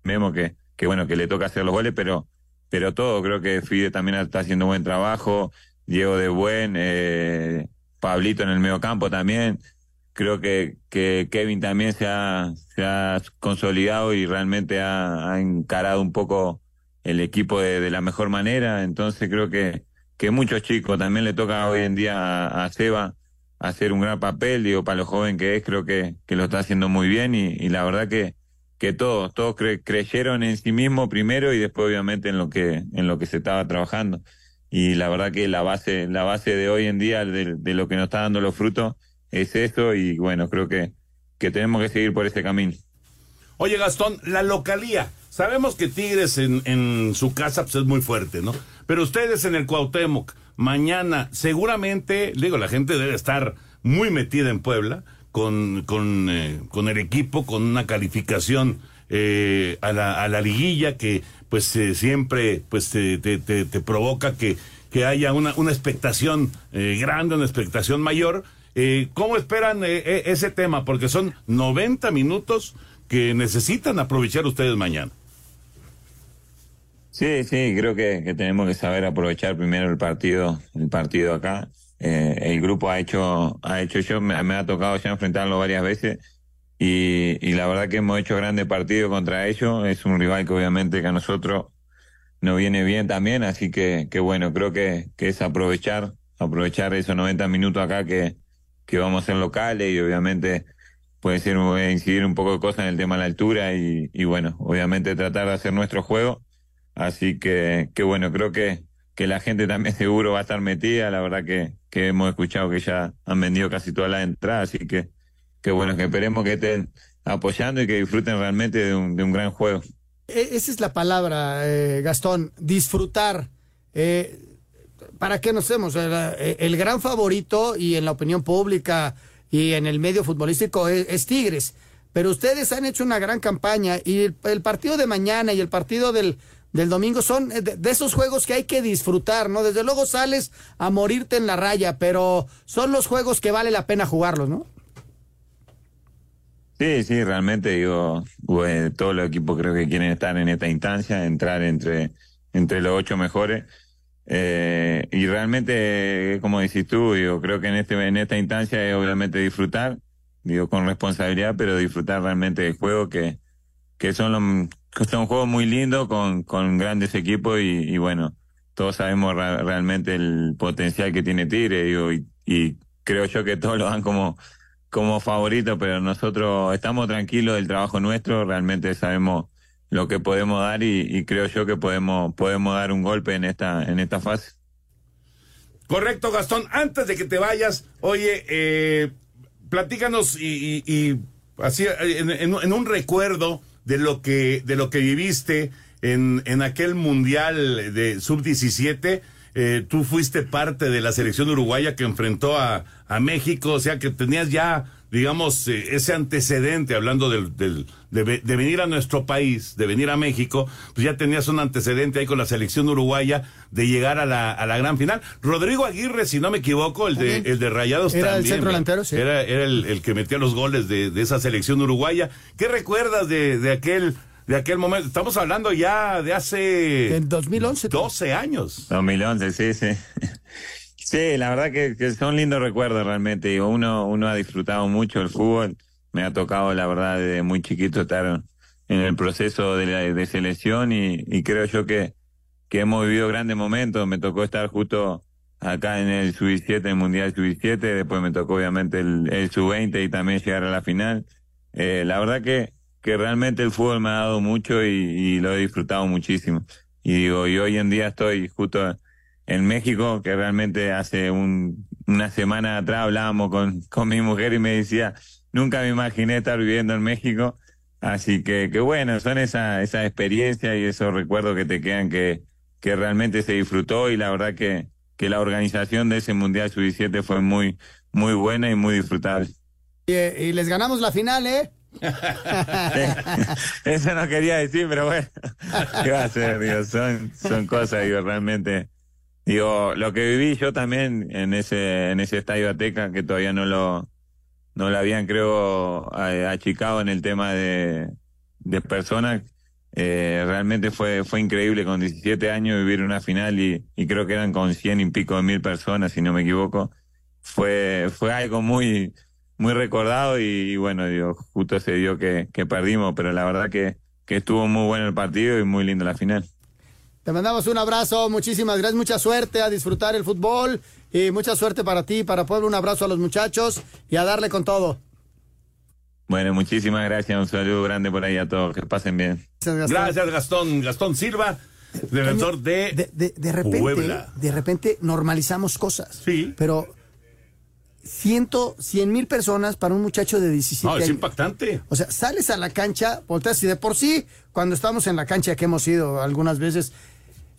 Speaker 18: Memo que, que bueno, que le toca hacer los goles, pero pero todo, creo que Fide también está haciendo buen trabajo, Diego de Buen, eh, Pablito en el medio campo también, creo que, que Kevin también se ha, se ha consolidado y realmente ha, ha encarado un poco el equipo de, de, la mejor manera, entonces creo que, que muchos chicos, también le toca hoy en día a, a Seba hacer un gran papel, digo, para lo joven que es, creo que, que lo está haciendo muy bien y, y la verdad que, que todos, todos cre creyeron en sí mismo primero y después obviamente en lo que, en lo que se estaba trabajando. Y la verdad que la base, la base de hoy en día de, de lo que nos está dando los frutos es eso y bueno, creo que, que tenemos que seguir por ese camino.
Speaker 6: Oye Gastón, la localía. Sabemos que Tigres en, en su casa pues, es muy fuerte, ¿no? Pero ustedes en el Cuauhtémoc, mañana, seguramente, digo, la gente debe estar muy metida en Puebla con, con, eh, con el equipo, con una calificación eh, a, la, a la liguilla que pues eh, siempre pues te, te, te, te, provoca que, que haya una, una expectación eh, grande, una expectación mayor. ¿Cómo esperan ese tema? Porque son 90 minutos que necesitan aprovechar ustedes mañana.
Speaker 18: Sí, sí, creo que, que tenemos que saber aprovechar primero el partido, el partido acá. Eh, el grupo ha hecho, ha hecho yo, me, ha tocado ya enfrentarlo varias veces y, y, la verdad que hemos hecho grandes partidos contra ellos. Es un rival que obviamente que a nosotros nos viene bien también, así que, que bueno, creo que, que es aprovechar, aprovechar esos 90 minutos acá que, que vamos a ser locales y obviamente puede ser incidir un poco de cosas en el tema de la altura y, y bueno, obviamente tratar de hacer nuestro juego. Así que, que bueno, creo que, que la gente también seguro va a estar metida, la verdad que, que hemos escuchado que ya han vendido casi todas las entradas, así que, que bueno, que esperemos que estén apoyando y que disfruten realmente de un, de un gran juego.
Speaker 7: Esa es la palabra, eh, Gastón, disfrutar. Eh, ¿Para qué nos hacemos? El, el, gran favorito y en la opinión pública y en el medio futbolístico es, es Tigres, pero ustedes han hecho una gran campaña y el partido de mañana y el partido del, del domingo son de, de, esos juegos que hay que disfrutar, ¿no? Desde luego sales a morirte en la raya, pero son los juegos que vale la pena jugarlos, ¿no?
Speaker 18: Sí, sí, realmente digo, bueno, todos los equipos creo que quieren estar en esta instancia, entrar entre, entre los ocho mejores. Eh, y realmente, como decís tú, digo, creo que en este, en esta instancia es obviamente disfrutar, digo, con responsabilidad, pero disfrutar realmente del juego que, que son los, son juegos muy lindos con, con grandes equipos y, bueno, todos sabemos realmente el potencial que tiene Tigre y, creo yo que todos lo dan como, como favorito, pero nosotros estamos tranquilos del trabajo nuestro, realmente sabemos lo que podemos dar y, creo yo que podemos, podemos dar un golpe en esta, en esta fase.
Speaker 6: Correcto, Gastón. Antes de que te vayas, oye, eh, platícanos y, así eh, en- en un recuerdo de lo que de lo que viviste en, en aquel mundial de sub 17. Eh, tú fuiste parte de la selección uruguaya que enfrentó a, a México, o sea que tenías ya, digamos, eh, ese antecedente, hablando del, del- de, de venir a nuestro país, de venir a México, pues ya tenías un antecedente ahí con la selección uruguaya de llegar a la, a la gran final. Rodrigo Aguirre, si no me equivoco, el de, el de Rayados
Speaker 7: Era el centro delantero, sí.
Speaker 6: Era, era el, el que metía los goles de, de esa selección uruguaya. ¿Qué recuerdas de, de aquel de aquel momento? Estamos hablando ya de hace...
Speaker 7: En 2011.
Speaker 6: 12 años.
Speaker 18: 2011, sí, sí. Sí, la verdad que, que son lindos recuerdos realmente. Uno, uno ha disfrutado mucho el fútbol. Me ha tocado, la verdad, desde muy chiquito estar en el proceso de, la, de selección y, y creo yo que, que hemos vivido grandes momentos. Me tocó estar justo acá en el Sub-17, en el Mundial Sub-17. Después me tocó, obviamente, el, el Sub-20 y también llegar a la final. Eh, la verdad que, que realmente el fútbol me ha dado mucho y, y lo he disfrutado muchísimo. Y digo, y hoy en día estoy justo en México, que realmente hace un, una semana atrás hablábamos con, con mi mujer y me decía, nunca me imaginé estar viviendo en México. Así que, que bueno, son esa, esa experiencia y esos recuerdos que te quedan que, que realmente se disfrutó y la verdad que, que la organización de ese Mundial Sub-17 fue muy, muy buena y muy disfrutable.
Speaker 7: Y, y les ganamos la final, ¿eh?
Speaker 18: Eso no quería decir, pero bueno, ¿qué va a ser? Digo, son, son cosas, digo, realmente. Digo, lo que viví yo también en ese, en ese estadio Ateca, que todavía no lo, no lo habían, creo, achicado en el tema de, de personas, eh, realmente fue, fue increíble con 17 años vivir una final y, y creo que eran con 100 y pico de mil personas, si no me equivoco. Fue, fue algo muy, muy recordado y, bueno, digo, justo se dio que, que perdimos, pero la verdad que, que estuvo muy bueno el partido y muy lindo la final.
Speaker 7: Te mandamos un abrazo, muchísimas gracias, mucha suerte a disfrutar el fútbol y mucha suerte para ti, para Pueblo, un abrazo a los muchachos y a darle con todo.
Speaker 18: Bueno, muchísimas gracias, un saludo grande por ahí a todos, que pasen bien.
Speaker 6: Gracias, Gastón. Gastón Silva, defensor de,
Speaker 7: de, de repente,
Speaker 6: Puebla.
Speaker 7: de repente normalizamos cosas.
Speaker 6: Sí.
Speaker 7: Pero ciento, cien mil personas para un muchacho de 17
Speaker 6: No, es
Speaker 7: años.
Speaker 6: impactante.
Speaker 7: O sea, sales a la cancha, volteas y de por sí, cuando estamos en la cancha que hemos ido algunas veces,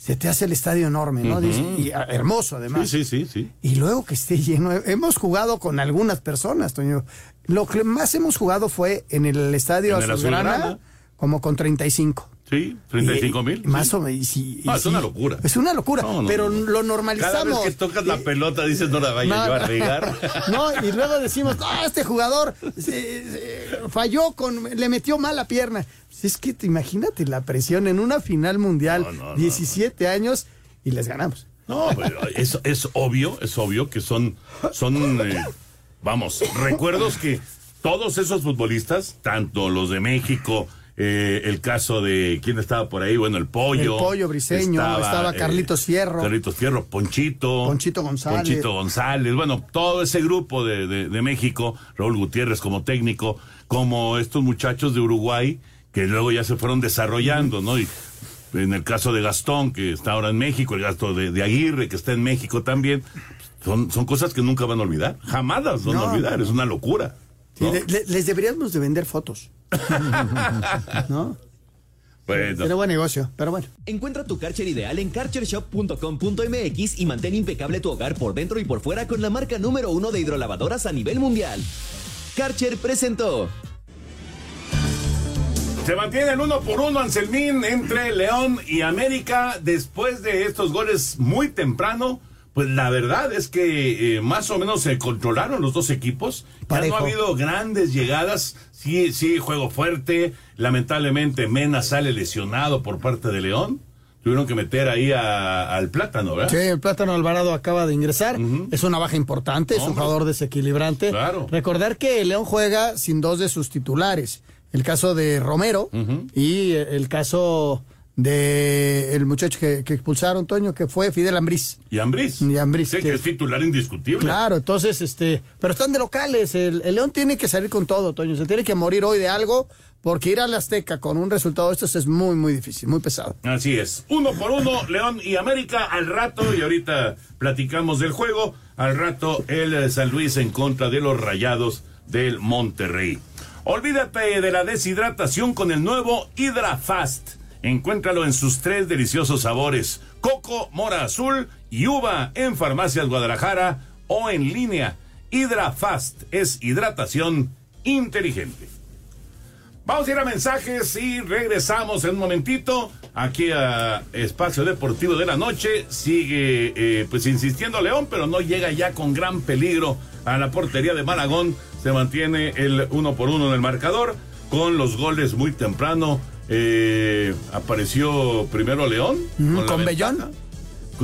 Speaker 7: se te hace el estadio enorme, ¿no? Dices, y hermoso además.
Speaker 6: Sí, sí, sí, sí.
Speaker 7: Y luego que esté lleno, hemos jugado con algunas personas, Toño. Lo que más hemos jugado fue en el estadio
Speaker 6: En el
Speaker 7: Azulgrana,
Speaker 6: Azulgrana.
Speaker 7: como con 35.
Speaker 6: Sí, 35 mil.
Speaker 7: Más o menos. sí,
Speaker 6: Ah, es
Speaker 7: sí.
Speaker 6: una locura.
Speaker 7: Es una locura,
Speaker 6: No, no,
Speaker 7: pero
Speaker 6: no.
Speaker 7: lo normalizamos.
Speaker 6: Cada vez que tocas la pelota dices no la vaya yo a regar.
Speaker 7: No, y luego decimos, ah, este jugador se- se- falló con, le metió mal la pierna. Pues es que te imagínate la presión en una final mundial, 17 años, y les ganamos.
Speaker 6: No, pero es, es obvio, es obvio que son, son eh, vamos, recuerdos que todos esos futbolistas, tanto los de México, eh, el caso de quién estaba por ahí, bueno, el pollo.
Speaker 7: El Pollo Briseño, estaba Carlitos Fierro.
Speaker 6: Carlitos Fierro, Ponchito.
Speaker 7: Ponchito González.
Speaker 6: Ponchito González, bueno, todo ese grupo de, de, de México, Raúl Gutiérrez como técnico, como estos muchachos de Uruguay, que luego ya se fueron desarrollando, ¿no? Y en el caso de Gastón, que está ahora en México, el gasto de, de Aguirre, que está en México también, son, son cosas que nunca van a olvidar, jamás las van
Speaker 7: No,
Speaker 6: a olvidar,
Speaker 7: no,
Speaker 6: es una locura.
Speaker 7: Sí, le- le- les deberíamos de vender fotos. ¿No?
Speaker 6: Bueno.
Speaker 7: Era buen negocio, pero bueno.
Speaker 10: Encuentra tu Karcher ideal en karchershop.com.mx y mantén impecable tu hogar por dentro y por fuera con la marca número uno de hidrolavadoras a nivel mundial. Karcher presentó.
Speaker 6: Se mantiene el uno por uno Anselmín entre León y América después de estos goles muy temprano. Pues la verdad es que eh, más o menos se controlaron los dos equipos. Ya no ha habido grandes llegadas. Sí, sí, juego fuerte. Lamentablemente Mena sale lesionado por parte de León. Tuvieron que meter ahí a- al plátano, ¿verdad?
Speaker 7: Sí, el Plátano Alvarado acaba de ingresar. Es una baja importante, es un jugador desequilibrante.
Speaker 6: Claro.
Speaker 7: Recordar que León juega sin dos de sus titulares. el caso de Romero y el caso de el muchacho que, que expulsaron, Toño, que fue Fidel Ambriz.
Speaker 6: Y Ambriz.
Speaker 7: Y Ambriz.
Speaker 6: Sé que, es titular indiscutible.
Speaker 7: Claro, entonces, este, pero están de locales. El, el, León tiene que salir con todo, Toño. Se tiene que morir hoy de algo, porque ir a la Azteca con un resultado de estos es muy, muy difícil, muy pesado.
Speaker 6: Así es. Uno por uno, León y América al rato, y ahorita platicamos del juego. Al rato, el San Luis en contra de los rayados del Monterrey. Olvídate de la deshidratación con el nuevo HidraFast. Encuéntralo en sus tres deliciosos sabores: coco, mora azul y uva en Farmacias Guadalajara o en línea. HidraFast es hidratación inteligente. Vamos a ir a mensajes y regresamos en un momentito aquí a Espacio Deportivo de la Noche. Sigue eh, pues insistiendo León, pero no llega ya con gran peligro a la portería de Malagón. Se mantiene el uno por uno en el marcador con los goles muy temprano. Eh, apareció primero León.
Speaker 7: Con, con Bellón.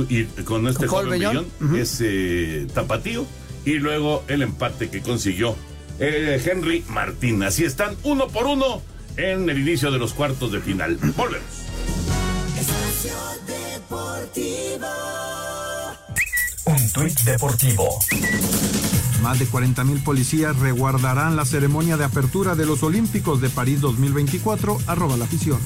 Speaker 6: Y con este
Speaker 7: con
Speaker 6: joven Bellón, Bellón es eh, Tapatío. Y luego el empate que consiguió eh, Henry Martín. Así están uno por uno en el inicio de los cuartos de final. Volvemos.
Speaker 9: Deportivo.
Speaker 13: Un tuit deportivo.
Speaker 1: Más de 40 mil policías reguardarán la ceremonia de apertura de los Olímpicos de París 2024. Arroba la afición.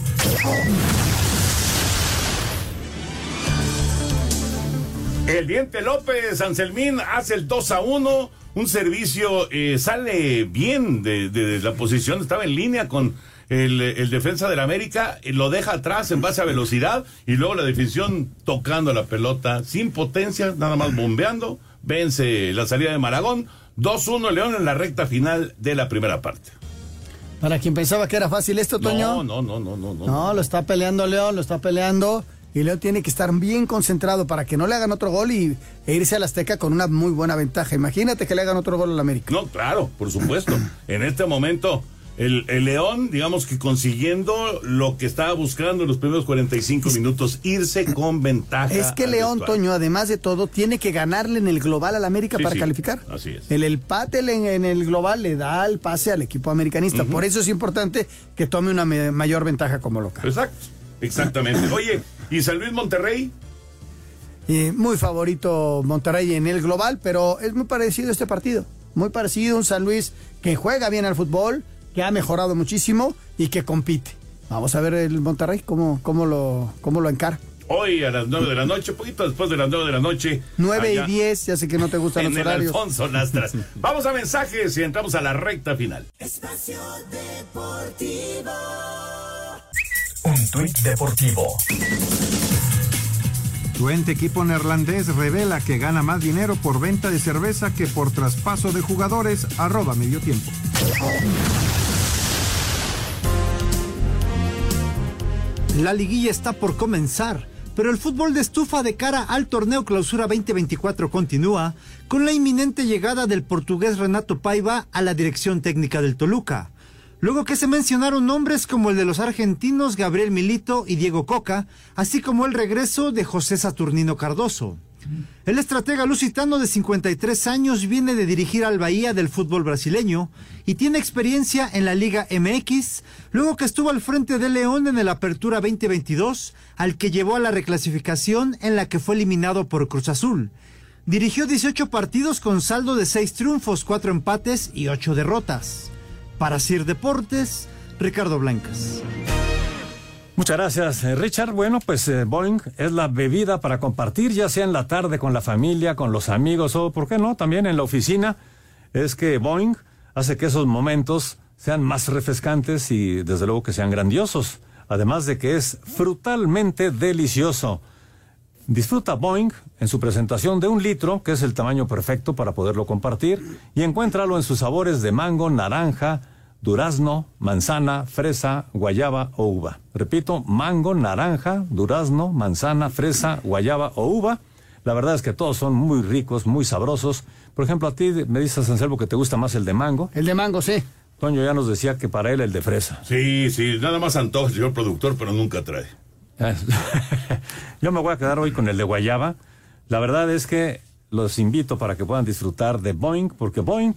Speaker 6: El Diente López, Anselmín, hace el 2 a 1. Un servicio eh, sale bien de, la posición, estaba en línea con el, el defensa del América, lo deja atrás en base a velocidad y luego la definición tocando la pelota sin potencia, nada más bombeando, vence la salida de Maragón, 2-1 León en la recta final de la primera parte.
Speaker 7: Para quien pensaba que era fácil esto, Toño.
Speaker 6: No, no, no, no, no. No,
Speaker 7: no lo está peleando León, lo está peleando. Y León tiene que estar bien concentrado para que no le hagan otro gol y e irse al Azteca con una muy buena ventaja. Imagínate que le hagan otro gol al América.
Speaker 6: No, claro, por supuesto. en este momento, el, el, León, digamos que consiguiendo lo que estaba buscando en los primeros 45 minutos, irse con ventaja.
Speaker 7: Es que León. Toño, además de todo, tiene que ganarle en el global al América
Speaker 6: Sí,
Speaker 7: para
Speaker 6: sí,
Speaker 7: calificar.
Speaker 6: así es.
Speaker 7: El empate en, en el global le da el pase al equipo americanista. Por eso es importante que tome una me- mayor ventaja como local.
Speaker 6: Exacto, exactamente. Oye, ¿y San Luis Monterrey?
Speaker 7: Y muy favorito Monterrey en el global, pero es muy parecido este partido. Muy parecido, un San Luis que juega bien al fútbol, que ha mejorado muchísimo y que compite. Vamos a ver el Monterrey cómo, cómo, lo, cómo lo encara.
Speaker 6: Hoy a las 9 de la noche, poquito después de las 9 de la noche.
Speaker 7: 9
Speaker 6: allá
Speaker 7: y 10, ya sé que no te gustan
Speaker 6: En
Speaker 7: los
Speaker 6: el
Speaker 7: horarios.
Speaker 6: Alfonso Lastras. Vamos a mensajes y entramos a la recta final.
Speaker 9: Espacio Deportivo.
Speaker 13: Un tuit deportivo.
Speaker 1: Tu ente equipo neerlandés revela que gana más dinero por venta de cerveza que por traspaso de jugadores. Arroba medio tiempo.
Speaker 19: La liguilla está por comenzar, pero el fútbol de estufa de cara al torneo Clausura 2024 continúa con la inminente llegada del portugués Renato Paiva a la dirección técnica del Toluca. Luego que se mencionaron nombres como el de los argentinos Gabriel Milito y Diego Coca, así como el regreso de José Saturnino Cardoso. El estratega lusitano de 53 años viene de dirigir al Bahía del fútbol brasileño y tiene experiencia en la Liga MX, luego que estuvo al frente de León en el Apertura 2022, al que llevó a la reclasificación en la que fue eliminado por Cruz Azul. Dirigió 18 partidos con saldo de 6 triunfos, 4 empates y 8 derrotas. Para Sir Deportes, Ricardo Blancas.
Speaker 16: Muchas gracias, eh, Richard. Bueno, pues eh, Boeing es la bebida para compartir, ya sea en la tarde con la familia, con los amigos o, ¿por qué no?, también en la oficina. Es que Boeing hace que esos momentos sean más refrescantes y, desde luego, que sean grandiosos. Además de que es frutalmente delicioso. Disfruta Boeing en su presentación de un litro, que es el tamaño perfecto para poderlo compartir, y encuéntralo en sus sabores de mango, naranja, durazno, manzana, fresa, guayaba o uva. Repito, mango, naranja, durazno, manzana, fresa, guayaba o uva. La verdad es que todos son muy ricos, muy sabrosos. Por ejemplo, a ti me dices, Anselmo, que te gusta más el de mango.
Speaker 7: El de mango, sí.
Speaker 16: Toño ya nos decía que para él el de fresa.
Speaker 6: Sí, sí, nada más antoja, señor productor, pero nunca trae.
Speaker 16: Yo me voy a quedar hoy con el de guayaba. La verdad es que los invito para que puedan disfrutar de Boeing, porque Boeing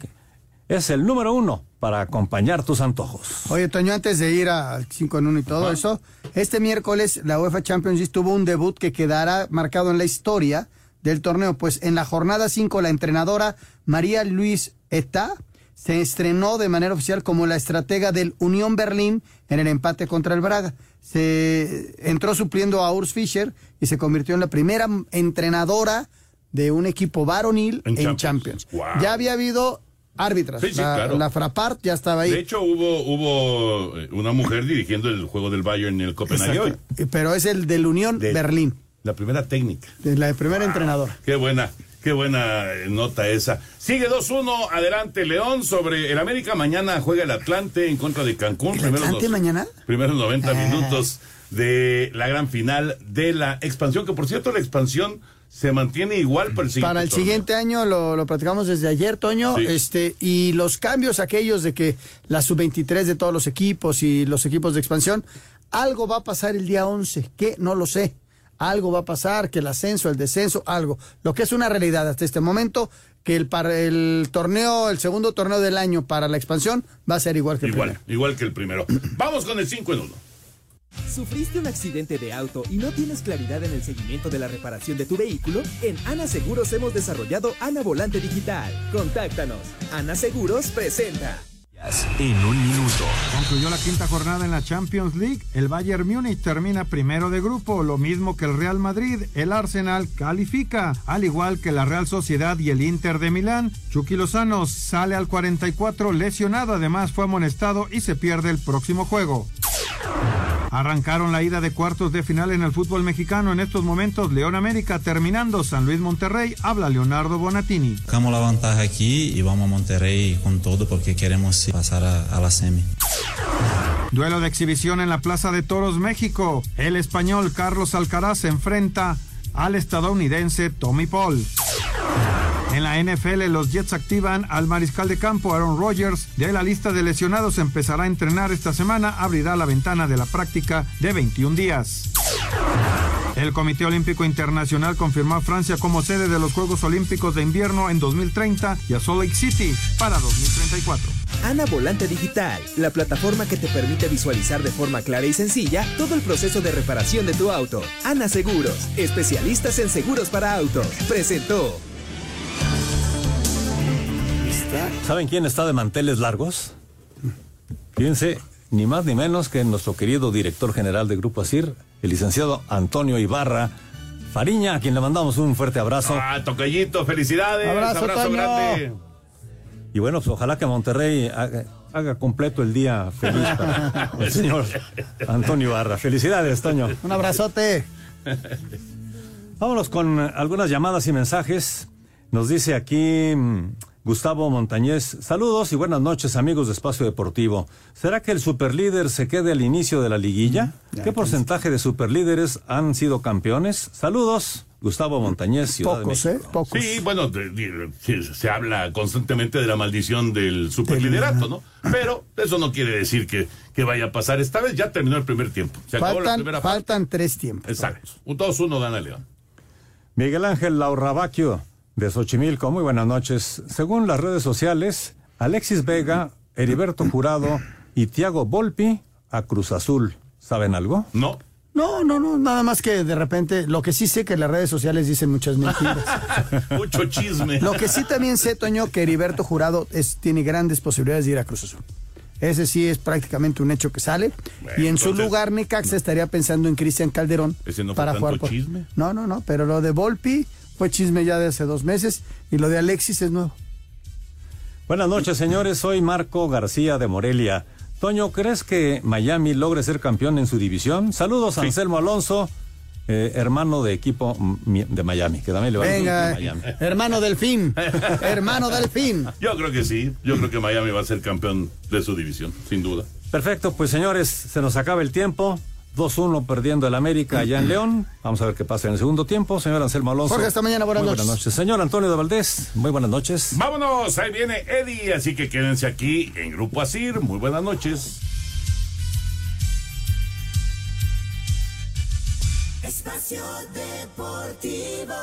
Speaker 16: es el número uno para acompañar tus antojos.
Speaker 7: Oye, Toño, antes de ir al 5 en 1 y todo eso, este miércoles la UEFA Champions League tuvo un debut que quedará marcado en la historia del torneo, pues en la jornada 5 la entrenadora María Luis Eta se estrenó de manera oficial como la estratega del Unión Berlín en el empate contra el Braga. Se entró supliendo a Urs Fischer y se convirtió en la primera entrenadora de un equipo varonil en,
Speaker 6: En
Speaker 7: Champions.
Speaker 6: Champions. Wow.
Speaker 7: Ya había habido árbitras.
Speaker 6: Sí, sí,
Speaker 7: la,
Speaker 6: claro.
Speaker 7: la Frappart ya estaba ahí.
Speaker 6: De hecho, hubo, hubo eh, una mujer dirigiendo el juego del Bayern en el Copenhague hoy.
Speaker 7: Eh, Pero es el del Unión
Speaker 6: De-
Speaker 7: Berlín,
Speaker 6: La primera técnica.
Speaker 7: de la primera entrenadora.
Speaker 6: Qué buena, qué buena nota esa. Sigue 2-1, adelante León sobre el América. Mañana juega el Atlante en contra de Cancún. Primeros
Speaker 7: ¿Atlante
Speaker 6: dos-
Speaker 7: mañana?
Speaker 6: Primeros 90
Speaker 7: Ah.
Speaker 6: minutos de la gran final de la expansión, que por cierto la expansión se mantiene igual para el siguiente
Speaker 7: Para el
Speaker 6: torneo.
Speaker 7: siguiente año lo, lo platicamos desde ayer, Toño,
Speaker 6: Sí.
Speaker 7: este y los cambios aquellos de que la sub-23 de todos los equipos y los equipos de expansión, algo va a pasar el día 11, que no lo sé. Algo va a pasar, que el ascenso, el descenso, algo. Lo que es una realidad hasta este momento, que el, para el torneo, el segundo torneo del año para la expansión va a ser igual que el
Speaker 6: Igual,
Speaker 7: primero.
Speaker 6: igual que el primero. Vamos con el 5 en 1.
Speaker 20: ¿Sufriste un accidente de auto y no tienes claridad en el seguimiento de la reparación de tu vehículo? En Ana Seguros hemos desarrollado Ana Volante Digital. Contáctanos. Ana Seguros presenta.
Speaker 13: En un minuto.
Speaker 1: Concluyó la quinta jornada en la Champions League. El Bayern Múnich termina primero de grupo, lo mismo que el Real Madrid. El Arsenal califica, al igual que la Real Sociedad y el Inter de Milán. Chucky Lozano sale al 44 lesionado, además fue amonestado y se pierde el próximo juego. Arrancaron la ida de cuartos de final en el fútbol mexicano. En estos momentos, León América terminando San Luis Monterrey. Habla Leonardo Bonatini.
Speaker 21: Sacamos la ventaja aquí y vamos a Monterrey con todo porque queremos pasar a, a la semi.
Speaker 1: Duelo de exhibición en la Plaza de Toros, México. El español Carlos Alcaraz se enfrenta al estadounidense Tommy Paul. En la NFL, los Jets activan al mariscal de campo Aaron Rodgers. De la lista de lesionados empezará a entrenar esta semana. Abrirá la ventana de la práctica de 21 días. El Comité Olímpico Internacional confirmó a Francia como sede de los Juegos Olímpicos de Invierno en 2030 y a Salt Lake City para 2034.
Speaker 20: Ana Volante Digital, la plataforma que te permite visualizar de forma clara y sencilla todo el proceso de reparación de tu auto. Ana Seguros, especialistas en seguros para autos. Presentó.
Speaker 16: ¿Saben quién está de manteles largos? Fíjense, ni más ni menos que nuestro querido director general de Grupo ASIR, el licenciado Antonio Ibarra Fariña, a quien le mandamos un fuerte abrazo.
Speaker 6: Ah, tocallito, felicidades.
Speaker 7: Abrazo, Toño.
Speaker 6: grande.
Speaker 16: Y bueno, pues ojalá que Monterrey haga, haga completo el día feliz para el señor Antonio Ibarra. Felicidades, Toño.
Speaker 7: Un abrazote.
Speaker 16: Vámonos con algunas llamadas y mensajes. Nos dice aquí mm, Gustavo Montañez. Saludos y buenas noches, amigos de Espacio Deportivo. ¿Será que el superlíder se quede al inicio de la liguilla? ¿Qué porcentaje de superlíderes han sido campeones? Saludos, Gustavo Montañez, Ciudad
Speaker 7: Pocos,
Speaker 16: de
Speaker 7: ¿eh? Pocos.
Speaker 6: Sí, bueno, de- de- sí, se habla constantemente de la maldición del superliderato, ¿no? Pero eso no quiere decir que, que vaya a pasar. Esta vez ya terminó el primer tiempo. Se acabó la
Speaker 7: Faltan,
Speaker 6: primera parte.
Speaker 7: faltan tres tiempos.
Speaker 6: Exacto. Un 2-1 gana León.
Speaker 16: Miguel Ángel Laurrabaquio, de Xochimilco. Muy buenas noches. Según las redes sociales, Alexis Vega, Heriberto Jurado y Tiago Volpi a Cruz Azul. ¿Saben algo?
Speaker 6: No.
Speaker 7: No, no, no, nada más que de repente, lo que sí sé que las redes sociales dicen muchas mentiras.
Speaker 6: Mucho chisme.
Speaker 7: Lo que sí también sé, Toño, que Heriberto Jurado es, tiene grandes posibilidades de ir a Cruz Azul. Ese sí es prácticamente un hecho que sale.
Speaker 6: Bueno,
Speaker 7: y en su lugar, Necaxa estaría pensando en Cristian Calderón
Speaker 6: Ese no fue
Speaker 7: para
Speaker 6: tanto
Speaker 7: jugar por.
Speaker 6: chisme.
Speaker 7: No, no, no, pero lo de Volpi fue chisme ya de hace dos meses y lo de Alexis es nuevo.
Speaker 16: Buenas noches, señores. Soy Marco García de Morelia. Toño, ¿crees que Miami logre ser campeón en su división? Saludos, Anselmo Alonso, eh, hermano de equipo de Miami, que también le va a
Speaker 7: Venga,
Speaker 16: Miami.
Speaker 7: hermano Delfín, hermano Delfín.
Speaker 6: Yo creo que sí. Yo creo que Miami va a ser campeón de su división, sin duda.
Speaker 16: Perfecto, pues señores, se nos acaba el tiempo. 2-1 perdiendo el América allá en León. Vamos a ver qué pasa en el segundo tiempo. Señor Anselmo Alonso.
Speaker 7: Jorge, hasta mañana, buenas
Speaker 16: muy
Speaker 7: noches.
Speaker 16: Buenas noches. Señor Antonio de Valdés, muy buenas noches.
Speaker 6: Vámonos, ahí viene Eddie, así que quédense aquí en Grupo Asir. Muy buenas noches.
Speaker 9: Espacio Deportivo.